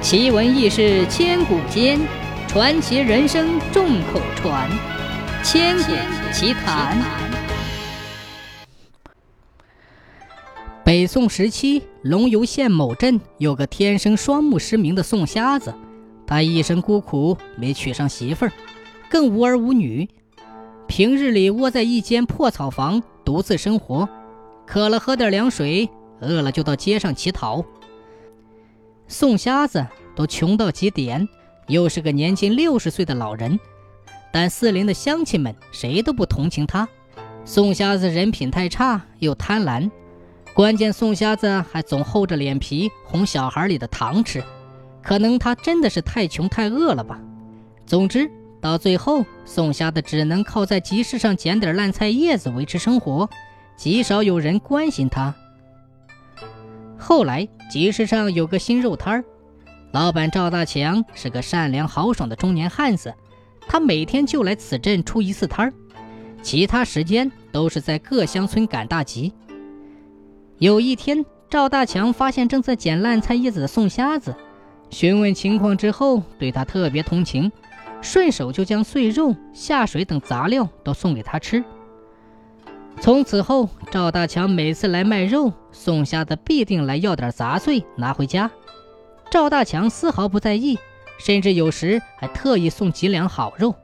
奇闻异事千古间，传奇人生众口传。千古奇谈。北宋时期，龙游县某镇有个天生双目失明的宋瞎子，他一生孤苦，没娶上媳妇儿，更无儿无女，平日里窝在一间破草房独自生活，渴了喝点凉水，饿了就到街上乞讨。宋瞎子都穷到极点，又是个年近六十岁的老人，但四邻的乡亲们谁都不同情他。宋瞎子人品太差，又贪婪，关键宋瞎子还总厚着脸皮哄小孩里的糖吃。可能他真的是太穷太饿了吧。总之，到最后，宋瞎子只能靠在集市上捡点烂菜叶子维持生活，极少有人关心他。后来集市上有个新肉摊儿，老板赵大强是个善良豪爽的中年汉子，他每天就来此镇出一次摊儿，其他时间都是在各乡村赶大集。有一天，赵大强发现正在捡烂菜叶子的宋瞎子，询问情况之后，对他特别同情，顺手就将碎肉、下水等杂料都送给他吃。从此后，赵大强每次来卖肉，宋瞎子必定来要点杂碎拿回家。赵大强丝毫不在意，甚至有时还特意送几两好肉。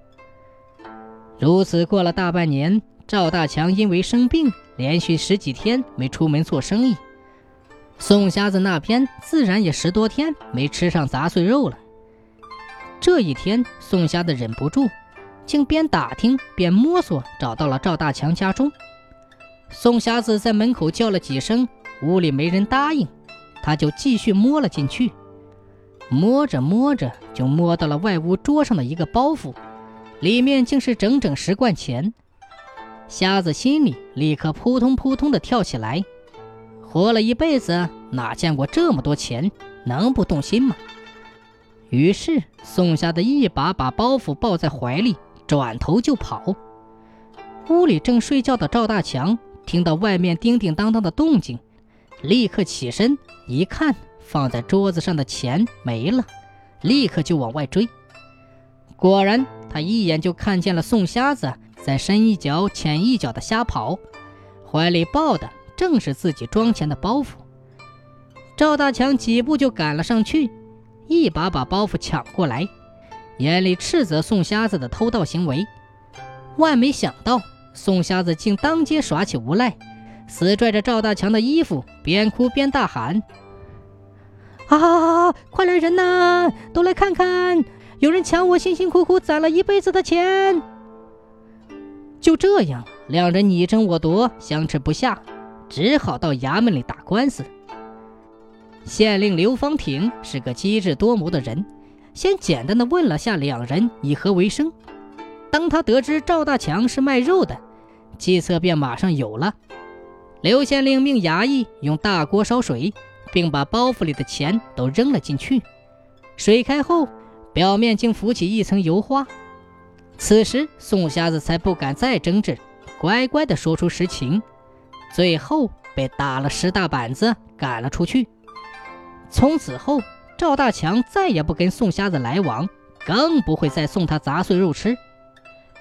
如此过了大半年，赵大强因为生病，连续十几天没出门做生意，宋瞎子那边自然也十多天没吃上杂碎肉了。这一天，宋瞎子忍不住，竟边打听边摸索，找到了赵大强家中。宋瞎子在门口叫了几声，屋里没人答应，他就继续摸了进去。摸着摸着，就摸到了外屋桌上的一个包袱，里面竟是整整十贯钱。瞎子心里立刻扑通扑通的跳起来，活了一辈子哪见过这么多钱，能不动心吗？于是宋瞎子一把把包袱抱在怀里，转头就跑。屋里正睡觉的赵大强。听到外面叮叮当当的动静，立刻起身一看，放在桌子上的钱没了，立刻就往外追。果然，他一眼就看见了宋瞎子在深一脚浅一脚的瞎跑，怀里抱的正是自己装钱的包袱。赵大强几步就赶了上去，一把把包袱抢过来，眼里斥责宋瞎子的偷盗行为。万没想到。宋瞎子竟当街耍起无赖，死拽着赵大强的衣服，边哭边大喊：“啊！快来人呐，都来看看，有人抢我辛辛苦苦攒了一辈子的钱！”就这样，两人你争我夺，相持不下，只好到衙门里打官司。县令刘方挺是个机智多谋的人，先简单的问了下两人以何为生。当他得知赵大强是卖肉的，计策便马上有了。刘县令命衙役用大锅烧水，并把包袱里的钱都扔了进去。水开后，表面竟浮起一层油花。此时，宋瞎子才不敢再争执，乖乖地说出实情。最后被打了十大板子，赶了出去。从此后，赵大强再也不跟宋瞎子来往，更不会再送他杂碎肉吃。